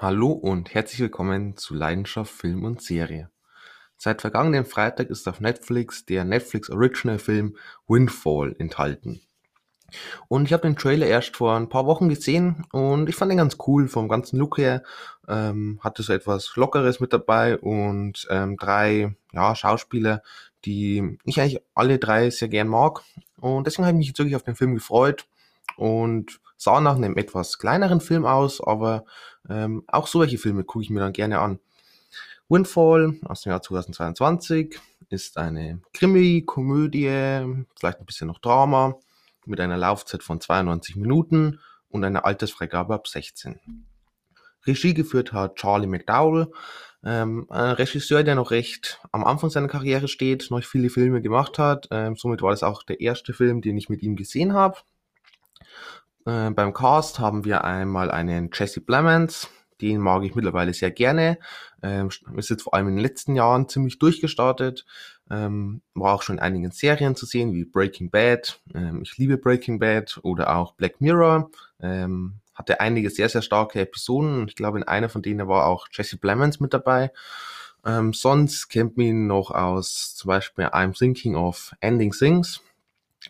Hallo und herzlich willkommen zu Leidenschaft Film und Serie. Seit vergangenen Freitag ist auf Netflix der Netflix Original Film Windfall enthalten. Und ich habe den Trailer erst vor ein paar Wochen gesehen und ich fand ihn ganz cool vom ganzen Look her. Ähm, hatte so etwas Lockeres mit dabei und ähm, drei ja, Schauspieler, die ich eigentlich alle drei sehr gern mag. Und deswegen habe ich mich jetzt wirklich auf den Film gefreut und sah nach einem etwas kleineren Film aus, aber ähm, auch solche Filme gucke ich mir dann gerne an. Windfall aus dem Jahr 2022 ist eine Krimi-Komödie, vielleicht ein bisschen noch Drama, mit einer Laufzeit von 92 Minuten und einer Altersfreigabe ab 16. Regie geführt hat Charlie McDowell, ähm, ein Regisseur, der noch recht am Anfang seiner Karriere steht, noch viele Filme gemacht hat. Ähm, somit war das auch der erste Film, den ich mit ihm gesehen habe. Äh, beim Cast haben wir einmal einen Jesse Plemons, den mag ich mittlerweile sehr gerne. Ähm, ist jetzt vor allem in den letzten Jahren ziemlich durchgestartet. Ähm, war auch schon in einigen Serien zu sehen, wie Breaking Bad. Ähm, ich liebe Breaking Bad oder auch Black Mirror. Ähm, hatte einige sehr, sehr starke Episoden. Ich glaube, in einer von denen war auch Jesse Plemons mit dabei. Ähm, sonst kennt man ihn noch aus zum Beispiel I'm Thinking of Ending Things.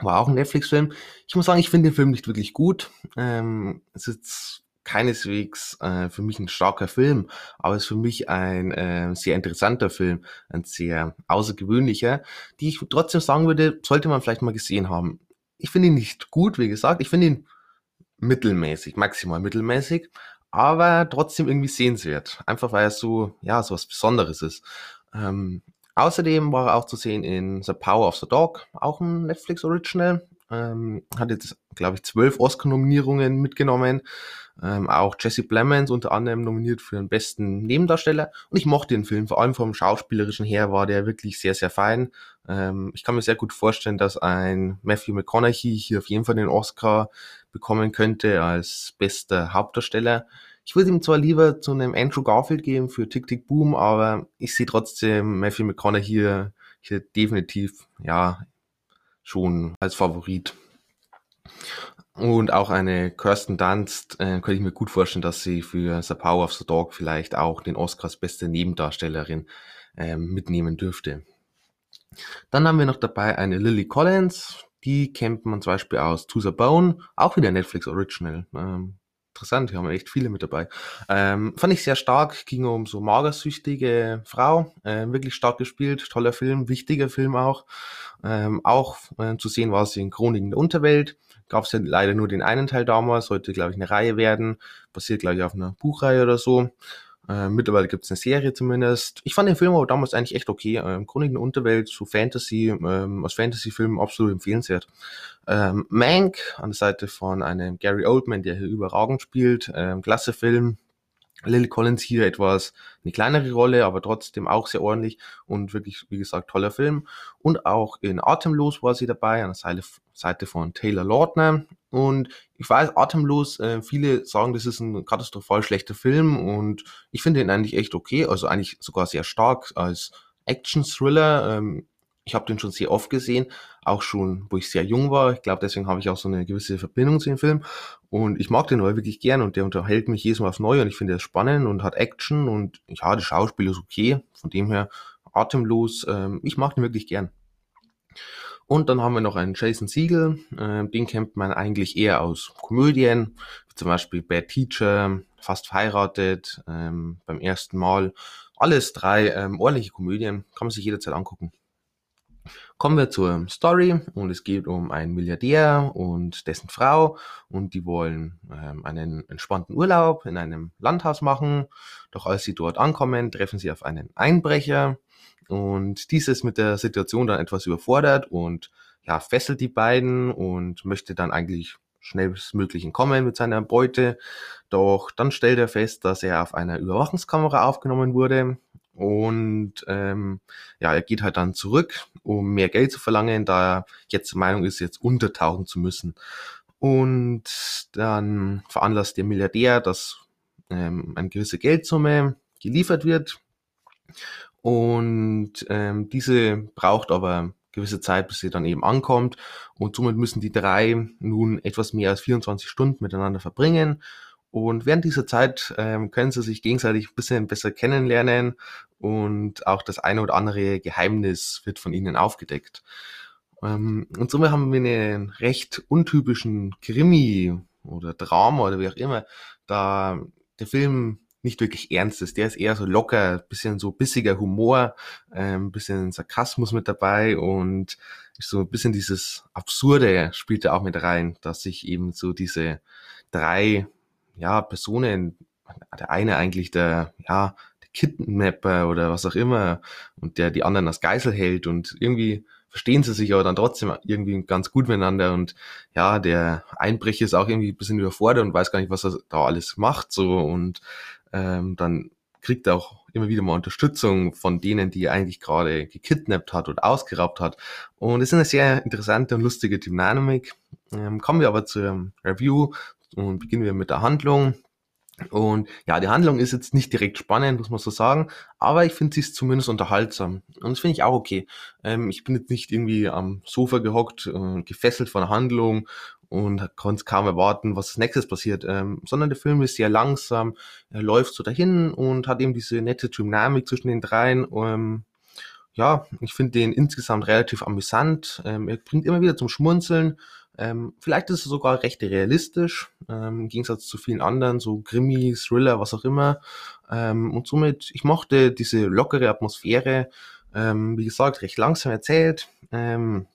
War auch ein Netflix-Film. Ich muss sagen, ich finde den Film nicht wirklich gut. Ähm, es ist keineswegs äh, für mich ein starker Film, aber es ist für mich ein äh, sehr interessanter Film, ein sehr außergewöhnlicher, die ich trotzdem sagen würde, sollte man vielleicht mal gesehen haben. Ich finde ihn nicht gut, wie gesagt, ich finde ihn mittelmäßig, maximal mittelmäßig, aber trotzdem irgendwie sehenswert. Einfach weil er so, ja, so was Besonderes ist. Ähm, außerdem war er auch zu sehen in The Power of the Dog, auch ein Netflix Original. Ähm, hat jetzt, glaube ich, zwölf Oscar-Nominierungen mitgenommen. Ähm, auch Jesse Plemons unter anderem nominiert für den besten Nebendarsteller. Und ich mochte den Film, vor allem vom schauspielerischen her war der wirklich sehr, sehr fein. Ähm, ich kann mir sehr gut vorstellen, dass ein Matthew McConaughey hier auf jeden Fall den Oscar bekommen könnte als bester Hauptdarsteller. Ich würde ihm zwar lieber zu einem Andrew Garfield geben für Tick Tick Boom, aber ich sehe trotzdem Matthew McConaughey hier, hier definitiv, ja, schon als Favorit. Und auch eine Kirsten Dunst äh, könnte ich mir gut vorstellen, dass sie für The Power of the Dog vielleicht auch den Oscar als beste Nebendarstellerin ähm, mitnehmen dürfte. Dann haben wir noch dabei eine Lily Collins, die kennt man zum Beispiel aus To the Bone, auch wieder Netflix Original. Ähm, interessant, hier haben wir echt viele mit dabei. Ähm, fand ich sehr stark, ging um so magersüchtige Frau, äh, wirklich stark gespielt, toller Film, wichtiger Film auch. Ähm, auch äh, zu sehen war sie in Chroniken der Unterwelt. Gab es ja leider nur den einen Teil damals, sollte glaube ich eine Reihe werden, basiert glaube ich auf einer Buchreihe oder so. Äh, mittlerweile gibt es eine Serie zumindest. Ich fand den Film aber damals eigentlich echt okay. Ähm, Chroniken der Unterwelt, so Fantasy, ähm, als Fantasy-Film absolut empfehlenswert. Ähm, Mank an der Seite von einem Gary Oldman, der hier überragend spielt. Ähm, klasse Film. Lily Collins hier etwas eine kleinere Rolle, aber trotzdem auch sehr ordentlich und wirklich, wie gesagt, toller Film. Und auch in Atemlos war sie dabei, an der Seite von Taylor Lautner. Und ich weiß, Atemlos, äh, viele sagen, das ist ein katastrophal schlechter Film und ich finde ihn eigentlich echt okay, also eigentlich sogar sehr stark als Action-Thriller. Ähm, ich habe den schon sehr oft gesehen, auch schon, wo ich sehr jung war. Ich glaube, deswegen habe ich auch so eine gewisse Verbindung zu dem Film. Und ich mag den aber wirklich gern und der unterhält mich jedes Mal aufs Neue und ich finde er spannend und hat Action und ja, das Schauspiel ist okay. Von dem her atemlos. Ähm, ich mag den wirklich gern. Und dann haben wir noch einen Jason Siegel, äh, den kennt man eigentlich eher aus Komödien, wie zum Beispiel Bad Teacher, Fast verheiratet, ähm, beim ersten Mal. Alles drei ähm, ordentliche Komödien, kann man sich jederzeit angucken. Kommen wir zur Story und es geht um einen Milliardär und dessen Frau und die wollen ähm, einen entspannten Urlaub in einem Landhaus machen. Doch als sie dort ankommen, treffen sie auf einen Einbrecher, und dieses mit der Situation dann etwas überfordert und ja, fesselt die beiden und möchte dann eigentlich schnellstmöglich entkommen mit seiner Beute. Doch dann stellt er fest, dass er auf einer Überwachungskamera aufgenommen wurde. Und ähm, ja, er geht halt dann zurück, um mehr Geld zu verlangen, da er jetzt der Meinung ist, jetzt untertauchen zu müssen. Und dann veranlasst der Milliardär, dass ähm, eine gewisse Geldsumme geliefert wird. Und ähm, diese braucht aber gewisse Zeit, bis sie dann eben ankommt. Und somit müssen die drei nun etwas mehr als 24 Stunden miteinander verbringen. Und während dieser Zeit ähm, können sie sich gegenseitig ein bisschen besser kennenlernen und auch das eine oder andere Geheimnis wird von ihnen aufgedeckt. Ähm, und somit haben wir einen recht untypischen Krimi oder Drama oder wie auch immer, da der Film nicht wirklich ernst ist. Der ist eher so locker, bisschen so bissiger Humor, ähm, bisschen Sarkasmus mit dabei und so ein bisschen dieses Absurde spielt da auch mit rein, dass sich eben so diese drei ja, Personen, der eine eigentlich der, ja, der Kidnapper oder was auch immer und der die anderen als Geisel hält und irgendwie verstehen sie sich aber dann trotzdem irgendwie ganz gut miteinander und ja, der Einbrecher ist auch irgendwie ein bisschen überfordert und weiß gar nicht, was er da alles macht so und ähm, dann kriegt er auch immer wieder mal Unterstützung von denen, die er eigentlich gerade gekidnappt hat oder ausgeraubt hat. Und es ist eine sehr interessante und lustige Dynamik. Ähm, kommen wir aber zur Review und beginnen wir mit der Handlung. Und ja, die Handlung ist jetzt nicht direkt spannend, muss man so sagen, aber ich finde sie ist zumindest unterhaltsam. Und das finde ich auch okay. Ähm, ich bin jetzt nicht irgendwie am Sofa gehockt, äh, gefesselt von der Handlung und konnte kaum erwarten, was als nächstes passiert, ähm, sondern der Film ist sehr langsam, er läuft so dahin und hat eben diese nette Dynamik zwischen den dreien. Ähm, ja, ich finde den insgesamt relativ amüsant. Ähm, er bringt immer wieder zum Schmunzeln ähm, vielleicht ist es sogar recht realistisch, ähm, im Gegensatz zu vielen anderen, so Krimi, Thriller, was auch immer. Ähm, und somit, ich mochte diese lockere Atmosphäre, ähm, wie gesagt, recht langsam erzählt. Ähm,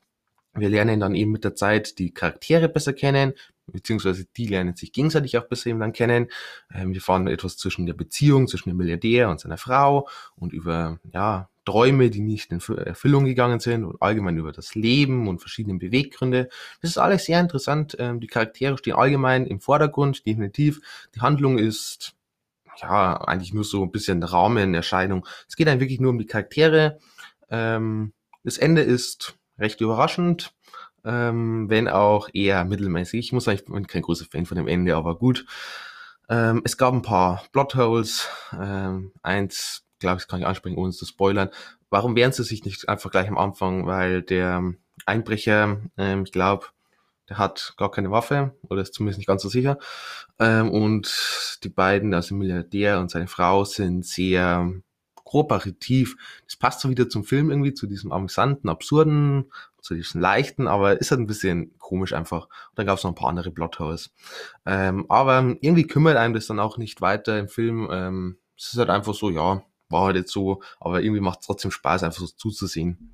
wir lernen dann eben mit der Zeit die Charaktere besser kennen, beziehungsweise die lernen sich gegenseitig auch besser eben dann kennen. Ähm, wir fahren etwas zwischen der Beziehung, zwischen dem Milliardär und seiner Frau und über, ja, Träume, die nicht in Erfüllung gegangen sind und allgemein über das Leben und verschiedene Beweggründe. Das ist alles sehr interessant. Ähm, die Charaktere stehen allgemein im Vordergrund, definitiv. Die Handlung ist ja eigentlich nur so ein bisschen Rahmenerscheinung. Es geht dann wirklich nur um die Charaktere. Ähm, das Ende ist recht überraschend, ähm, wenn auch eher mittelmäßig. Ich muss sagen, ich bin kein großer Fan von dem Ende, aber gut. es gab ein paar Plotholes. eins glaube ich, kann ich ansprechen, ohne zu spoilern. Warum wehren sie sich nicht einfach gleich am Anfang? Weil der Einbrecher, ähm, ich glaube, der hat gar keine Waffe oder ist zumindest nicht ganz so sicher. Ähm, und die beiden, also Milliardär und seine Frau, sind sehr kooperativ. Das passt so wieder zum Film irgendwie, zu diesem amüsanten, absurden, zu diesem leichten, aber ist halt ein bisschen komisch einfach. Und dann gab es noch ein paar andere Plotholes. Ähm, aber irgendwie kümmert einem das dann auch nicht weiter im Film. Ähm, es ist halt einfach so, ja, war halt jetzt so, aber irgendwie macht es trotzdem Spaß, einfach so zuzusehen.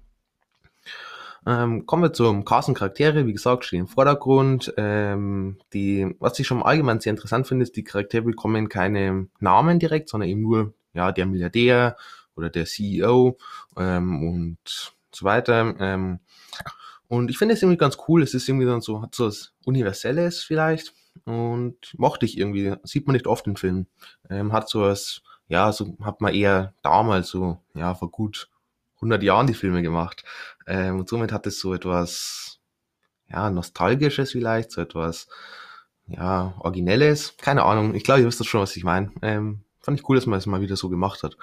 Ähm, kommen wir zum Cast Charaktere. Wie gesagt, stehen im Vordergrund. Ähm, die, was ich schon allgemein sehr interessant finde, ist, die Charaktere bekommen keine Namen direkt, sondern eben nur ja, der Milliardär oder der CEO ähm, und so weiter. Ähm, und ich finde es irgendwie ganz cool. Es ist irgendwie dann so, hat so was Universelles vielleicht. Und mochte ich irgendwie. Sieht man nicht oft in Filmen. Ähm, hat so was ja, so hat man eher damals so, ja, vor gut 100 Jahren die Filme gemacht. Ähm, und somit hat es so etwas, ja, Nostalgisches vielleicht, so etwas, ja, Originelles. Keine Ahnung, ich glaube, ihr wisst das schon, was ich meine. Ähm, fand ich cool, dass man es mal wieder so gemacht hat.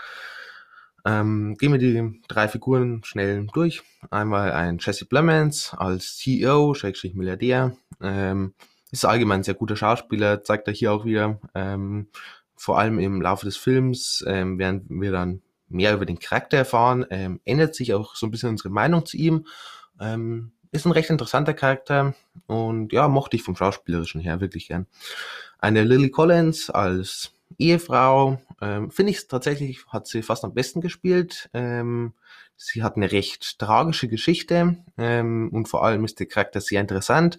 Ähm, gehen wir die drei Figuren schnell durch. Einmal ein Jesse Plemons als CEO, Schrägstrich Milliardär. Ähm, ist allgemein ein sehr guter Schauspieler, zeigt er hier auch wieder. Ähm, vor allem im Laufe des Films ähm, werden wir dann mehr über den Charakter erfahren, ähm, ändert sich auch so ein bisschen unsere Meinung zu ihm. Ähm, ist ein recht interessanter Charakter und ja, mochte ich vom Schauspielerischen her wirklich gern. Eine Lily Collins als Ehefrau, ähm, finde ich tatsächlich, hat sie fast am besten gespielt. Ähm, sie hat eine recht tragische Geschichte ähm, und vor allem ist der Charakter sehr interessant.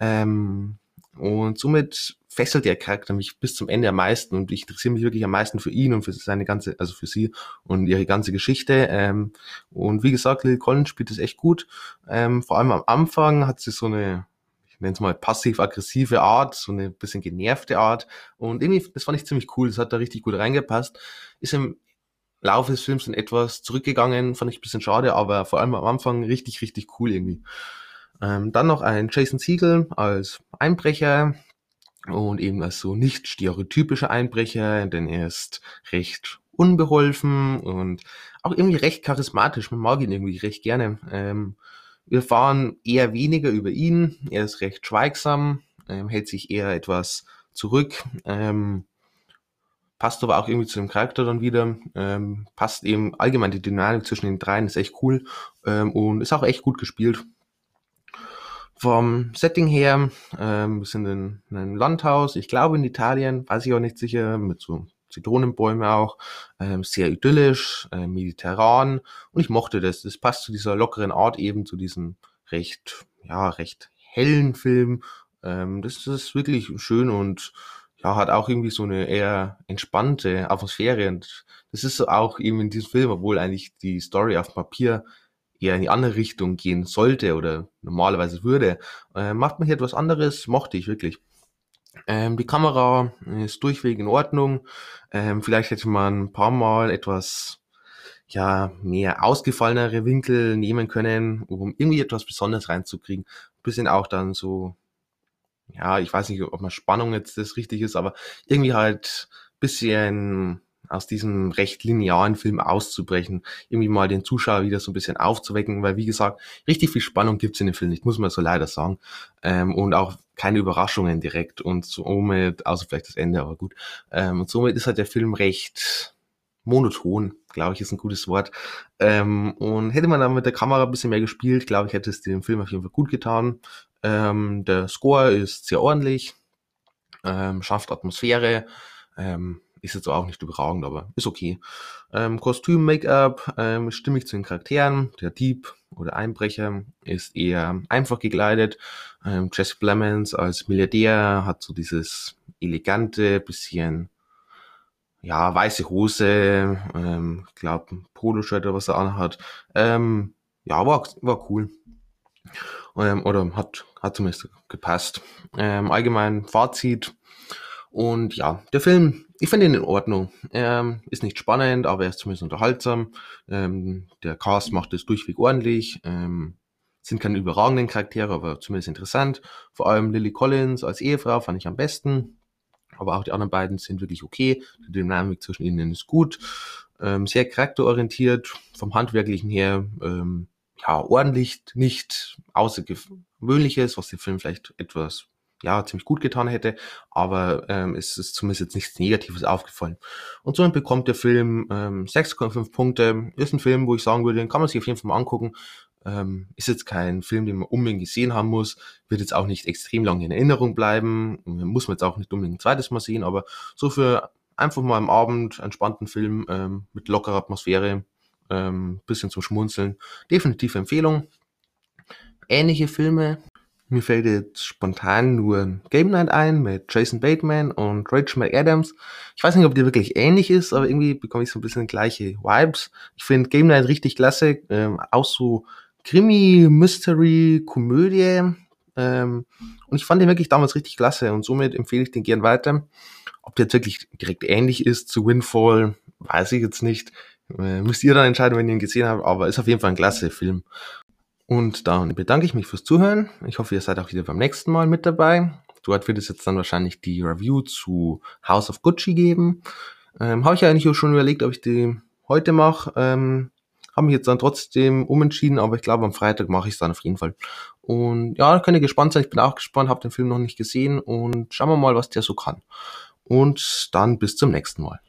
Ähm, und somit fesselt der Charakter mich bis zum Ende am meisten und ich interessiere mich wirklich am meisten für ihn und für seine ganze, also für sie und ihre ganze Geschichte. Ähm, und wie gesagt, Lily Collins spielt es echt gut. Ähm, vor allem am Anfang hat sie so eine, ich nenne es mal passiv-aggressive Art, so eine bisschen genervte Art. Und irgendwie, das fand ich ziemlich cool, das hat da richtig gut reingepasst. Ist im Laufe des Films dann etwas zurückgegangen, fand ich ein bisschen schade, aber vor allem am Anfang richtig, richtig cool irgendwie. Ähm, dann noch ein Jason Siegel als Einbrecher, und eben als so nicht stereotypischer Einbrecher, denn er ist recht unbeholfen und auch irgendwie recht charismatisch. Man mag ihn irgendwie recht gerne. Ähm, wir erfahren eher weniger über ihn. Er ist recht schweigsam, ähm, hält sich eher etwas zurück. Ähm, passt aber auch irgendwie zu dem Charakter dann wieder. Ähm, passt eben allgemein die Dynamik zwischen den dreien ist echt cool ähm, und ist auch echt gut gespielt. Vom Setting her, ähm, wir sind in, in einem Landhaus, ich glaube in Italien, weiß ich auch nicht sicher, mit so Zitronenbäume auch, ähm, sehr idyllisch, äh, mediterran und ich mochte das. Das passt zu dieser lockeren Art eben, zu diesem recht, ja, recht hellen Film. Ähm, das ist wirklich schön und ja, hat auch irgendwie so eine eher entspannte Atmosphäre und das ist so auch eben in diesem Film, obwohl eigentlich die Story auf Papier eher in die andere Richtung gehen sollte oder normalerweise würde, äh, macht man hier etwas anderes, mochte ich wirklich. Ähm, die Kamera ist durchweg in Ordnung. Ähm, vielleicht hätte man ein paar Mal etwas ja, mehr ausgefallenere Winkel nehmen können, um irgendwie etwas Besonderes reinzukriegen. Ein bisschen auch dann so, ja, ich weiß nicht, ob man Spannung jetzt das richtig ist, aber irgendwie halt bisschen aus diesem recht linearen Film auszubrechen, irgendwie mal den Zuschauer wieder so ein bisschen aufzuwecken, weil wie gesagt, richtig viel Spannung gibt's in dem Film nicht, muss man so leider sagen. Ähm, und auch keine Überraschungen direkt und somit, außer vielleicht das Ende, aber gut. Ähm, und somit ist halt der Film recht monoton, glaube ich, ist ein gutes Wort. Ähm, und hätte man dann mit der Kamera ein bisschen mehr gespielt, glaube ich, hätte es dem Film auf jeden Fall gut getan. Ähm, der Score ist sehr ordentlich, ähm, schafft Atmosphäre, ähm, ist jetzt auch nicht überragend, aber ist okay. Ähm, Kostüm, Make-up, ähm, stimmig zu den Charakteren. Der Dieb oder Einbrecher ist eher einfach gekleidet. Ähm, Jesse Plemons als Milliardär hat so dieses elegante, bisschen ja, weiße Hose, ähm, glaube Poloshirt oder was er anhat. Ähm, ja, war, war cool. Ähm, oder hat, hat zumindest gepasst. Ähm, allgemein Fazit. Und ja, der Film ich finde ihn in Ordnung. Ähm, ist nicht spannend, aber er ist zumindest unterhaltsam. Ähm, der Cast macht es durchweg ordentlich. Ähm, sind keine überragenden Charaktere, aber zumindest interessant. Vor allem Lily Collins als Ehefrau fand ich am besten. Aber auch die anderen beiden sind wirklich okay. Die Dynamik zwischen ihnen ist gut. Ähm, sehr charakterorientiert, vom Handwerklichen her, ähm, ja, ordentlich, nicht außergewöhnliches, was den Film vielleicht etwas ja, ziemlich gut getan hätte, aber ähm, es ist zumindest jetzt nichts Negatives aufgefallen. Und somit bekommt der Film ähm, 6,5 Punkte. Ist ein Film, wo ich sagen würde, den kann man sich auf jeden Fall mal angucken. Ähm, ist jetzt kein Film, den man unbedingt gesehen haben muss, wird jetzt auch nicht extrem lange in Erinnerung bleiben, muss man jetzt auch nicht unbedingt ein zweites Mal sehen, aber so für einfach mal am Abend entspannten Film ähm, mit lockerer Atmosphäre, ähm, bisschen zum Schmunzeln, definitive Empfehlung. Ähnliche Filme mir fällt jetzt spontan nur Game Night ein mit Jason Bateman und Rachel McAdams. Ich weiß nicht, ob die wirklich ähnlich ist, aber irgendwie bekomme ich so ein bisschen gleiche Vibes. Ich finde Game Night richtig klasse. Ähm, auch so Krimi, Mystery, Komödie. Ähm, und ich fand den wirklich damals richtig klasse und somit empfehle ich den gern weiter. Ob der jetzt wirklich direkt ähnlich ist zu Windfall, weiß ich jetzt nicht. Äh, müsst ihr dann entscheiden, wenn ihr ihn gesehen habt, aber ist auf jeden Fall ein klasse Film. Und dann bedanke ich mich fürs Zuhören. Ich hoffe, ihr seid auch wieder beim nächsten Mal mit dabei. Dort wird es jetzt dann wahrscheinlich die Review zu House of Gucci geben. Ähm, Habe ich ja eigentlich auch schon überlegt, ob ich die heute mache. Ähm, Habe mich jetzt dann trotzdem umentschieden, aber ich glaube, am Freitag mache ich es dann auf jeden Fall. Und ja, könnt ihr gespannt sein. Ich bin auch gespannt, habe den Film noch nicht gesehen und schauen wir mal, was der so kann. Und dann bis zum nächsten Mal.